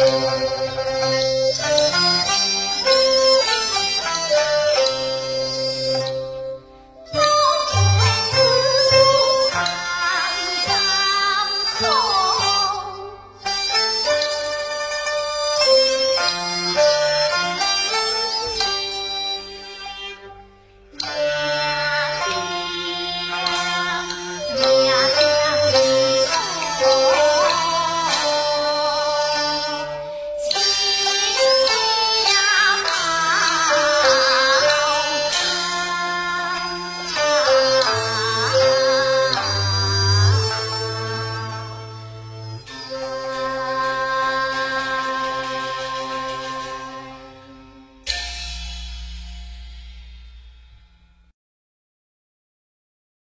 Música